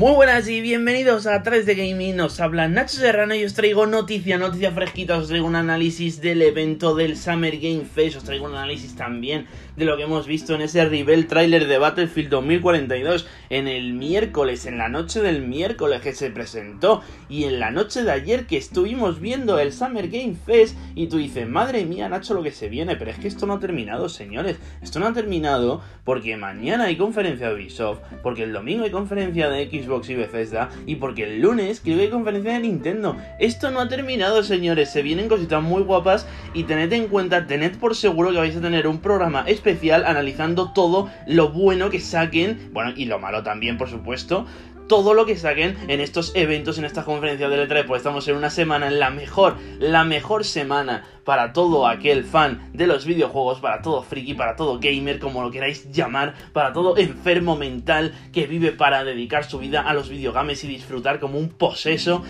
Muy buenas y bienvenidos a 3 de Gaming, nos habla Nacho Serrano y os traigo noticia, noticia fresquita, os traigo un análisis del evento del Summer Game Fest, os traigo un análisis también de lo que hemos visto en ese Rebel trailer de Battlefield 2042 en el miércoles, en la noche del miércoles que se presentó y en la noche de ayer que estuvimos viendo el Summer Game Fest y tú dices, madre mía Nacho lo que se viene, pero es que esto no ha terminado señores, esto no ha terminado porque mañana hay conferencia de Ubisoft, porque el domingo hay conferencia de Xbox Xbox y Bethesda y porque el lunes creo que hay conferencia de Nintendo. Esto no ha terminado, señores, se vienen cositas muy guapas y tened en cuenta, tened por seguro que vais a tener un programa especial analizando todo lo bueno que saquen, bueno, y lo malo también, por supuesto, todo lo que saquen en estos eventos, en estas conferencias de letra, pues estamos en una semana, en la mejor, la mejor semana para todo aquel fan de los videojuegos, para todo friki, para todo gamer, como lo queráis llamar, para todo enfermo mental que vive para dedicar su vida a los videogames y disfrutar como un poseso.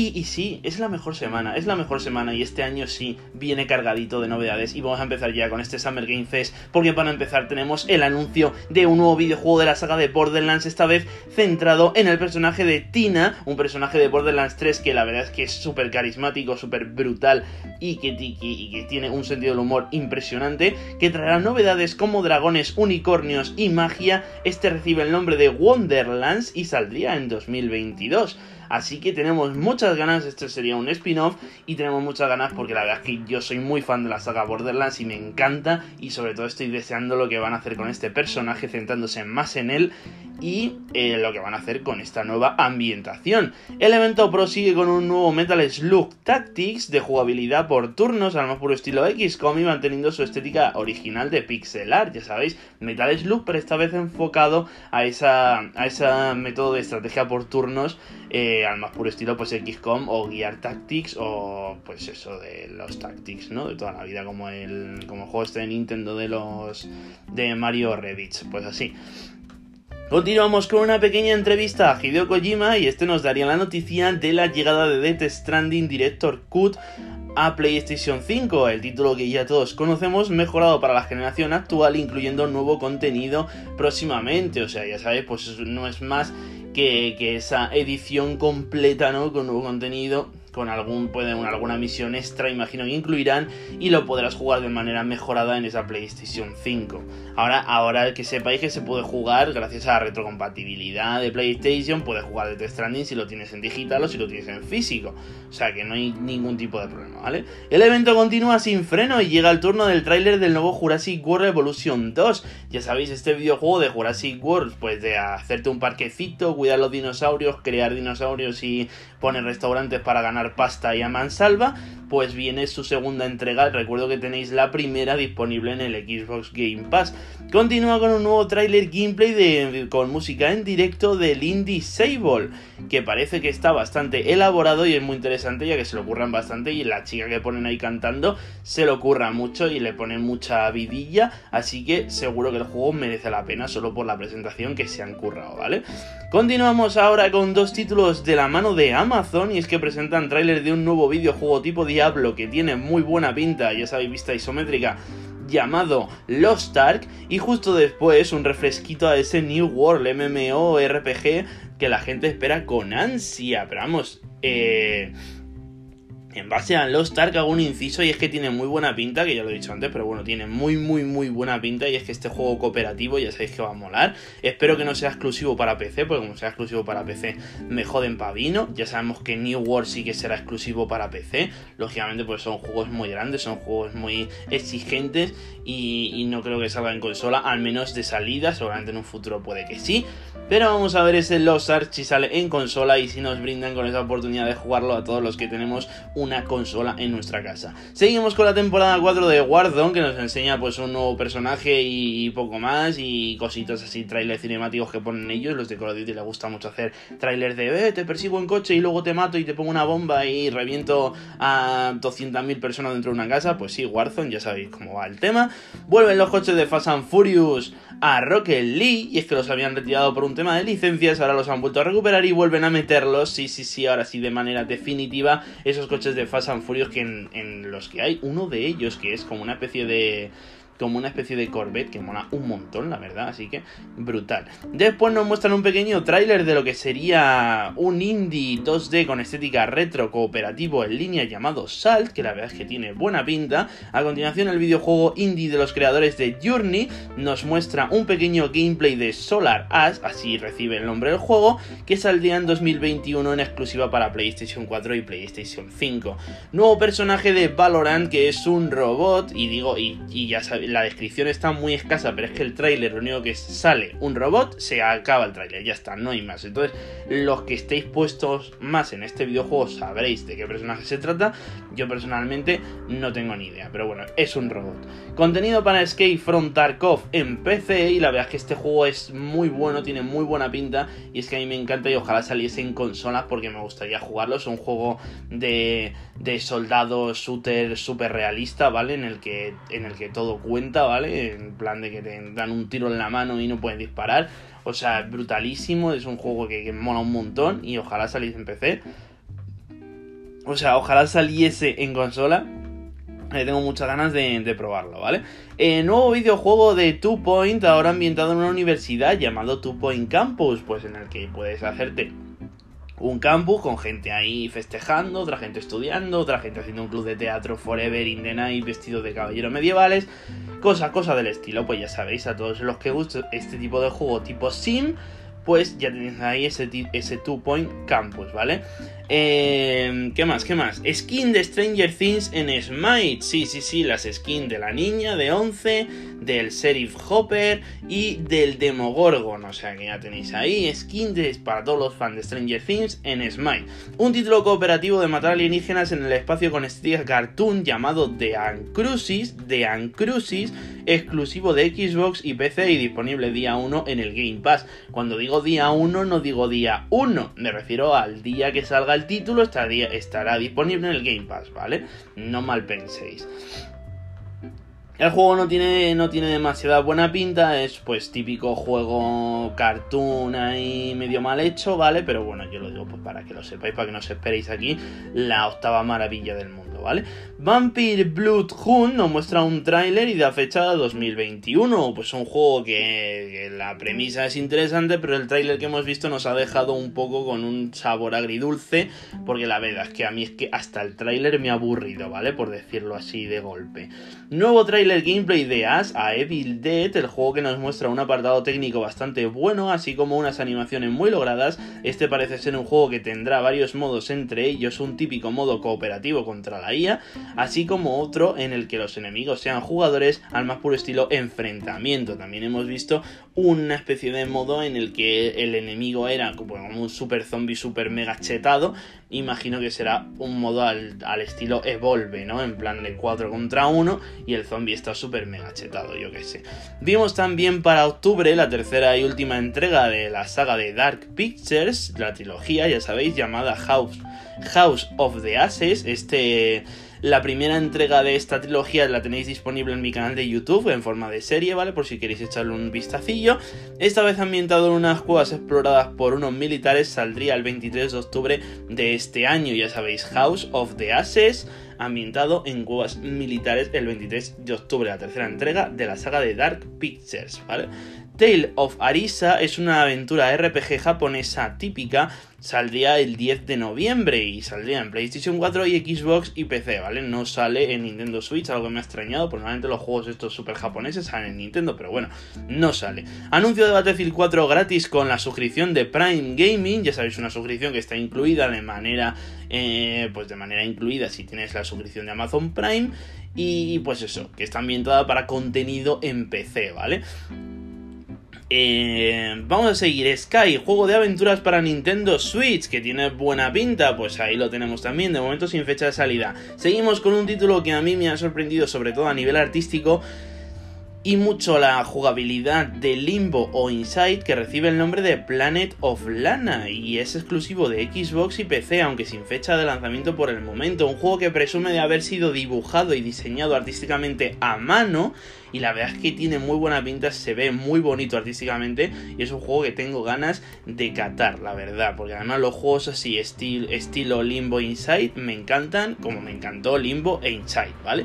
Y, sí, es la mejor semana, es la mejor semana y este año sí viene cargadito de novedades y vamos a empezar ya con este Summer Game Fest porque para empezar tenemos el anuncio de un nuevo videojuego de la saga de Borderlands, esta vez centrado en el personaje de Tina, un personaje de Borderlands 3 que la verdad es que es súper carismático, súper brutal y que, y que tiene un sentido del humor impresionante, que traerá novedades como dragones, unicornios y magia, este recibe el nombre de Wonderlands y saldría en 2022. Así que tenemos muchas ganas, este sería un spin-off y tenemos muchas ganas porque la verdad es que yo soy muy fan de la saga Borderlands y me encanta y sobre todo estoy deseando lo que van a hacer con este personaje centrándose más en él y eh, lo que van a hacer con esta nueva ambientación. El evento prosigue con un nuevo Metal Slug Tactics de jugabilidad por turnos al más puro estilo XCOM y manteniendo su estética original de pixel art, ya sabéis, Metal Slug pero esta vez enfocado a esa, a ese método de estrategia por turnos eh, al más puro estilo pues XCOM o Gear Tactics o pues eso de los Tactics, ¿no? De toda la vida como el, como el juego este de Nintendo de los de Mario Revich, pues así. Continuamos con una pequeña entrevista a Hideo Kojima y este nos daría la noticia de la llegada de Death Stranding Director Cut a PlayStation 5, el título que ya todos conocemos, mejorado para la generación actual, incluyendo nuevo contenido próximamente. O sea, ya sabéis, pues no es más que, que esa edición completa, ¿no? Con nuevo contenido con algún, pueden, alguna misión extra, imagino que incluirán, y lo podrás jugar de manera mejorada en esa PlayStation 5. Ahora, ahora que sepáis que se puede jugar gracias a la retrocompatibilidad de PlayStation, puedes jugar de Death Stranding si lo tienes en digital o si lo tienes en físico. O sea que no hay ningún tipo de problema, ¿vale? El evento continúa sin freno y llega el turno del tráiler del nuevo Jurassic World Evolution 2. Ya sabéis, este videojuego de Jurassic World, pues de hacerte un parquecito, cuidar los dinosaurios, crear dinosaurios y poner restaurantes para ganar pasta y a mansalva, pues viene su segunda entrega. Recuerdo que tenéis la primera disponible en el Xbox Game Pass. Continúa con un nuevo tráiler gameplay con música en directo del Indie Sable, que parece que está bastante elaborado y es muy interesante ya que se lo ocurran bastante y la chica que ponen ahí cantando se lo ocurra mucho y le ponen mucha vidilla, así que seguro que el juego merece la pena solo por la presentación que se han currado, ¿vale? Continuamos ahora con dos títulos de la mano de Amazon y es que presentan tráiler de un nuevo videojuego tipo Diablo que tiene muy buena pinta, ya sabéis, vista isométrica llamado Lost Ark y justo después un refresquito a ese New World MMO RPG que la gente espera con ansia, pero vamos, eh en base a Lost Ark hago un inciso y es que tiene muy buena pinta, que ya lo he dicho antes, pero bueno, tiene muy muy muy buena pinta y es que este juego cooperativo ya sabéis que va a molar. Espero que no sea exclusivo para PC, porque como sea exclusivo para PC me joden pavino. Ya sabemos que New World sí que será exclusivo para PC. Lógicamente pues son juegos muy grandes, son juegos muy exigentes y, no creo que salga en consola, al menos de salida, seguramente en un futuro puede que sí. Pero vamos a ver ese Lost Ark si sale en consola y si nos brindan con esa oportunidad de jugarlo a todos los que tenemos una consola en nuestra casa. Seguimos con la temporada 4 de Warzone que nos enseña pues un nuevo personaje y poco más y cositas así, trailers cinemáticos que ponen ellos. Los de Call of Duty les gusta mucho hacer trailers de eh, te persigo en coche y luego te mato y te pongo una bomba y reviento a 200.000 personas dentro de una casa. Pues sí, Warzone, ya sabéis cómo va el tema. Vuelven los coches de Fast and Furious a Rocket League y es que los habían retirado por un tema de licencias, ahora los han vuelto a recuperar y vuelven a meterlos, sí, sí, sí, ahora sí de manera definitiva, esos coches de Fast and Furious que en, los que hay uno de ellos que es como una especie de como una especie de Corvette que mola un montón, la verdad, así que brutal. Después nos muestran un pequeño tráiler de lo que sería un indie 2D con estética retro cooperativo en línea llamado Salt, que la verdad es que tiene buena pinta. A continuación el videojuego indie de los creadores de Journey nos muestra un pequeño gameplay de Solar Ash, así recibe el nombre del juego, que saldría en 2021 en exclusiva para PlayStation 4 y PlayStation 5. Nuevo personaje de Valorant que es un robot, y digo, y, ya sabéis, la descripción está muy escasa, pero es que el tráiler lo único que sale un robot, se acaba el tráiler, ya está, no hay más. Entonces, los que estéis puestos más en este videojuego sabréis de qué personaje se trata. Yo personalmente no tengo ni idea, pero bueno, es un robot. Contenido para Escape from Tarkov en PC y la verdad es que este juego es muy bueno, tiene muy buena pinta y es que a mí me encanta y ojalá saliese en consolas porque me gustaría jugarlo. Es un juego de, de soldado shooter súper realista, ¿vale? En el, que, en el que todo cuenta, ¿vale? En plan de que te dan un tiro en la mano y no pueden disparar. O sea, es brutalísimo, es un juego que, mola un montón y ojalá saliese en PC. O sea, ojalá saliese en consola. Tengo muchas ganas de, probarlo, ¿vale? Eh, nuevo videojuego de Two Point, ahora ambientado en una universidad llamado Two Point Campus, pues en el que puedes hacerte un campus con gente ahí festejando, otra gente estudiando, otra gente haciendo un club de teatro forever in the night vestido de caballeros medievales, cosa, cosa del estilo, pues ya sabéis, a todos los que gusta este tipo de juego tipo sim, pues ya tenéis ahí ese, ese Two Point Campus, ¿vale? Eh, ¿Qué más? ¿Qué más? Skin de Stranger Things en Smite. Sí, sí, sí, las skins de la niña de 11, del Sheriff Hopper y del Demogorgon. O sea que ya tenéis ahí skins para todos los fans de Stranger Things en Smite. Un título cooperativo de matar alienígenas en el espacio con estética cartoon llamado The Uncrucis, The Uncrucis, exclusivo de Xbox y PC y disponible día 1 en el Game Pass. Cuando digo día 1 no digo día 1, me refiero al día que salga el título estará disponible en el Game Pass, ¿vale? No mal penséis. El juego no tiene, no tiene demasiada buena pinta, es pues típico juego cartoon ahí medio mal hecho, ¿vale? Pero bueno, yo lo digo pues para que lo sepáis, para que no os esperéis aquí la octava maravilla del mundo, ¿vale? Vampire Blood Hunt nos muestra un tráiler y da fecha 2021, pues un juego que, la premisa es interesante, pero el tráiler que hemos visto nos ha dejado un poco con un sabor agridulce, porque la verdad es que a mí es que hasta el tráiler me ha aburrido, ¿vale? Por decirlo así de golpe. Nuevo tráiler el gameplay de As a Evil Dead, el juego que nos muestra un apartado técnico bastante bueno, así como unas animaciones muy logradas. Este parece ser un juego que tendrá varios modos, entre ellos un típico modo cooperativo contra la IA, así como otro en el que los enemigos sean jugadores al más puro estilo enfrentamiento. También hemos visto una especie de modo en el que el enemigo era como un super zombie super mega chetado. Imagino que será un modo al, al estilo Evolve, ¿no? En plan de 4 contra 1 y el zombie está súper mega chetado, yo que sé. Vimos también para octubre la tercera y última entrega de la saga de Dark Pictures, la trilogía, ya sabéis, llamada House, House of the Ashes, este... La primera entrega de esta trilogía la tenéis disponible en mi canal de YouTube en forma de serie, ¿vale? Por si queréis echarle un vistacillo. Esta vez ambientado en unas cuevas exploradas por unos militares, saldría el 23 de octubre de este año, ya sabéis, House of the Ashes ambientado en cuevas militares el 23 de octubre, la tercera entrega de la saga de Dark Pictures, ¿vale? Tale of Arisa es una aventura RPG japonesa típica, saldría el 10 de noviembre y saldría en PlayStation 4 y Xbox y PC, ¿vale? No sale en Nintendo Switch, algo que me ha extrañado, porque normalmente los juegos estos super japoneses salen en Nintendo, pero bueno, no sale. Anuncio de Battlefield 4 gratis con la suscripción de Prime Gaming, ya sabéis, una suscripción que está incluida de manera, eh, pues de manera incluida si tienes la suscripción de Amazon Prime y pues eso, que está ambientada para contenido en PC, ¿vale? Eh, vamos a seguir. Sky, juego de aventuras para Nintendo Switch, que tiene buena pinta, pues ahí lo tenemos también, de momento sin fecha de salida. Seguimos con un título que a mí me ha sorprendido, sobre todo a nivel artístico, y mucho la jugabilidad de Limbo o Inside que recibe el nombre de Planet of Lana y es exclusivo de Xbox y PC aunque sin fecha de lanzamiento por el momento, un juego que presume de haber sido dibujado y diseñado artísticamente a mano y la verdad es que tiene muy buena pinta, se ve muy bonito artísticamente y es un juego que tengo ganas de catar, la verdad, porque además los juegos así estilo Limbo Inside me encantan, como me encantó Limbo e Inside, ¿vale?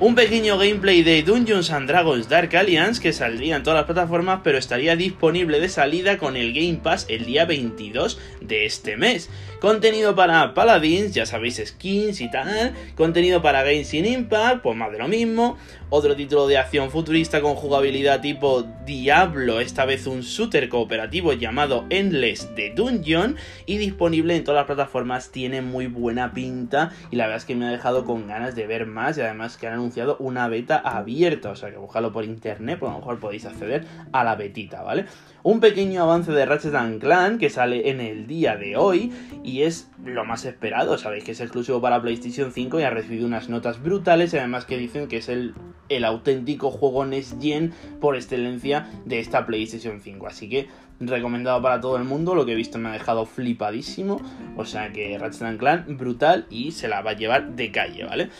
Un pequeño gameplay de Dungeons and Dragons Dark Alliance que saldría en todas las plataformas, pero estaría disponible de salida con el Game Pass el día 22 de este mes. Contenido para Paladins, ya sabéis, skins y tal. Contenido para Genshin Impact, pues más de lo mismo. Otro título de acción futurista con jugabilidad tipo Diablo, esta vez un shooter cooperativo llamado Endless de Dungeon. Y disponible en todas las plataformas, tiene muy buena pinta. Y la verdad es que me ha dejado con ganas de ver más. Y además que han anunciado una beta abierta. O sea que buscarlo por internet, pues a lo mejor podéis acceder a la betita, ¿vale? Un pequeño avance de Ratchet Clan que sale en el día de hoy y es lo más esperado. Sabéis que es exclusivo para PlayStation 5 y ha recibido unas notas brutales y además que dicen que es el, el auténtico juego Next Gen por excelencia de esta PlayStation 5. Así que recomendado para todo el mundo. Lo que he visto me ha dejado flipadísimo. O sea que Ratchet Clan brutal y se la va a llevar de calle, ¿vale?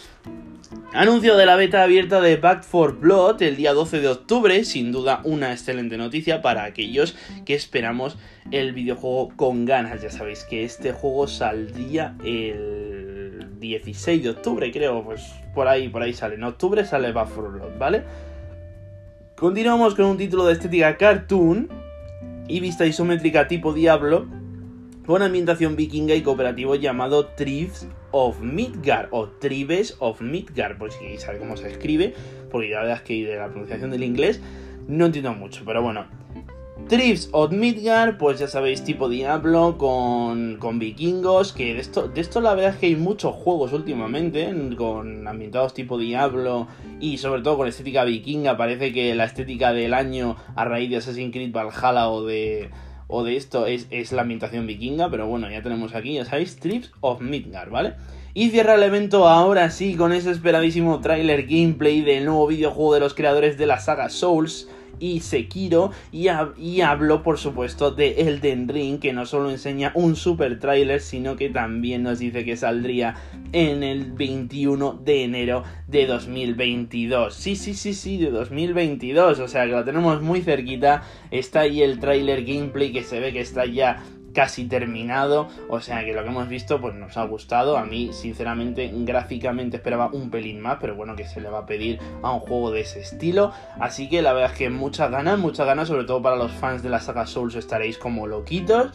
Anuncio de la beta abierta de Back for Blood el día 12 de octubre, sin duda una excelente noticia para aquellos que esperamos el videojuego con ganas. Ya sabéis que este juego saldría el 16 de octubre, creo, pues por ahí, por ahí sale. En octubre sale Back for Blood, ¿vale? Continuamos con un título de estética cartoon y vista isométrica tipo Diablo con ambientación vikinga y cooperativo llamado Tribes of Midgard o Tribes of Midgard, por si queréis cómo se escribe, porque la verdad es que de la pronunciación del inglés no entiendo mucho, pero bueno. Tribes of Midgard, pues ya sabéis, tipo Diablo con, con vikingos, que de esto, de esto la verdad es que hay muchos juegos últimamente, con ambientados tipo Diablo y sobre todo con estética vikinga, parece que la estética del año a raíz de Assassin's Creed Valhalla o de o de esto es, es la ambientación vikinga, pero bueno, ya tenemos aquí, ya sabéis, Trips of Midgard, ¿vale? Y cierra el evento ahora sí con ese esperadísimo tráiler gameplay del nuevo videojuego de los creadores de la saga Souls, y Sekiro y, y hablo por supuesto de Elden Ring que no solo enseña un super tráiler sino que también nos dice que saldría en el 21 de enero de 2022 sí sí sí sí de 2022 o sea que lo tenemos muy cerquita. Está ahí el tráiler gameplay que se ve que está ya casi terminado, o sea que lo que hemos visto pues nos ha gustado, a mí sinceramente gráficamente esperaba un pelín más, pero bueno que se le va a pedir a un juego de ese estilo, así que la verdad es que muchas ganas, muchas ganas, sobre todo para los fans de la saga Souls estaréis como loquitos.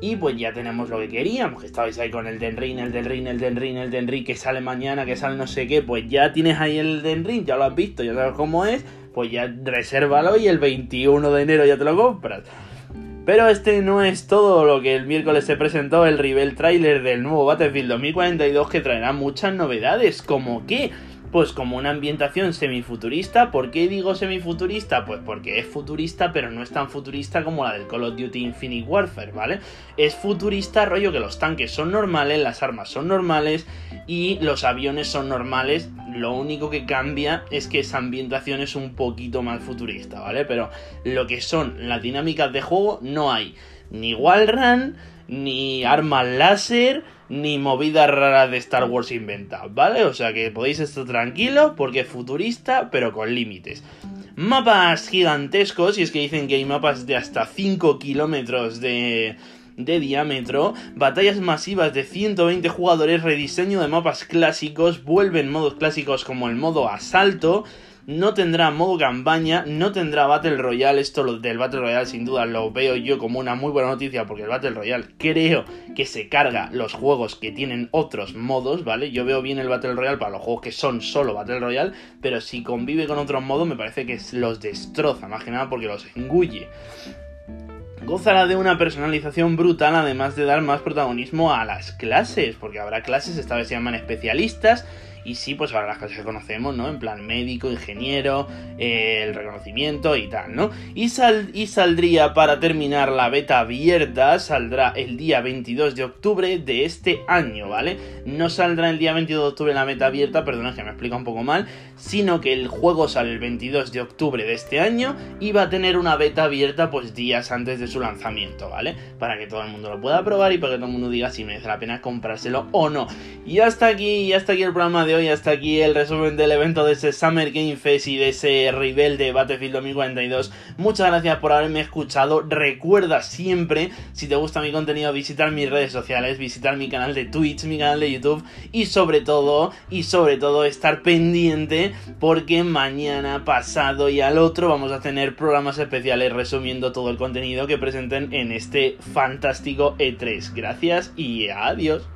Y pues ya tenemos lo que queríamos, que estabais ahí con el Den Ring, el Den Ring, el Den Ring, el Den que sale mañana, que sale no sé qué, pues ya tienes ahí el Den Ring, ya lo has visto, ya sabes cómo es, pues ya resérvalo y el 21 de enero ya te lo compras. Pero este no es todo lo que el miércoles se presentó el Rivel trailer del nuevo Battlefield 2042 que traerá muchas novedades, como que pues como una ambientación semifuturista. ¿Por qué digo semifuturista? Pues porque es futurista, pero no es tan futurista como la del Call of Duty Infinite Warfare, ¿vale? Es futurista, rollo que los tanques son normales, las armas son normales y los aviones son normales. Lo único que cambia es que esa ambientación es un poquito más futurista, ¿vale? Pero lo que son las dinámicas de juego no hay ni wallrun, ni armas láser, ni movidas raras de Star Wars inventadas, ¿vale? O sea que podéis estar tranquilos porque es futurista, pero con límites. Mapas gigantescos, y es que dicen que hay mapas de hasta 5 kilómetros de, de diámetro, batallas masivas de 120 jugadores, rediseño de mapas clásicos, vuelven modos clásicos como el modo asalto, no tendrá modo campaña, no tendrá Battle Royale. Esto del Battle Royale sin duda lo veo yo como una muy buena noticia porque el Battle Royale creo que se carga los juegos que tienen otros modos, ¿vale? Yo veo bien el Battle Royale para los juegos que son solo Battle Royale, pero si convive con otros modos me parece que los destroza, más que nada porque los engulle gozará de una personalización brutal, además de dar más protagonismo a las clases, porque habrá clases, esta vez se llaman especialistas, y sí, pues ahora las cosas que conocemos, ¿no? En plan médico, ingeniero, eh, el reconocimiento y tal, ¿no? Y, sal y saldría para terminar la beta abierta, saldrá el día 22 de octubre de este año, ¿vale? No saldrá el día 22 de octubre la beta abierta, perdona que me explica un poco mal, sino que el juego sale el 22 de octubre de este año y va a tener una beta abierta pues días antes de su lanzamiento, ¿vale? Para que todo el mundo lo pueda probar y para que todo el mundo diga si merece la pena comprárselo o no. Y hasta aquí, y hasta aquí el programa de de hoy hasta aquí el resumen del evento de ese Summer Game Fest y de ese Rebel de Battlefield 2042. Muchas gracias por haberme escuchado. Recuerda siempre, si te gusta mi contenido, visitar mis redes sociales, visitar mi canal de Twitch, mi canal de YouTube y sobre todo, y sobre todo estar pendiente porque mañana, pasado y al otro vamos a tener programas especiales resumiendo todo el contenido que presenten en este fantástico E3. Gracias y adiós.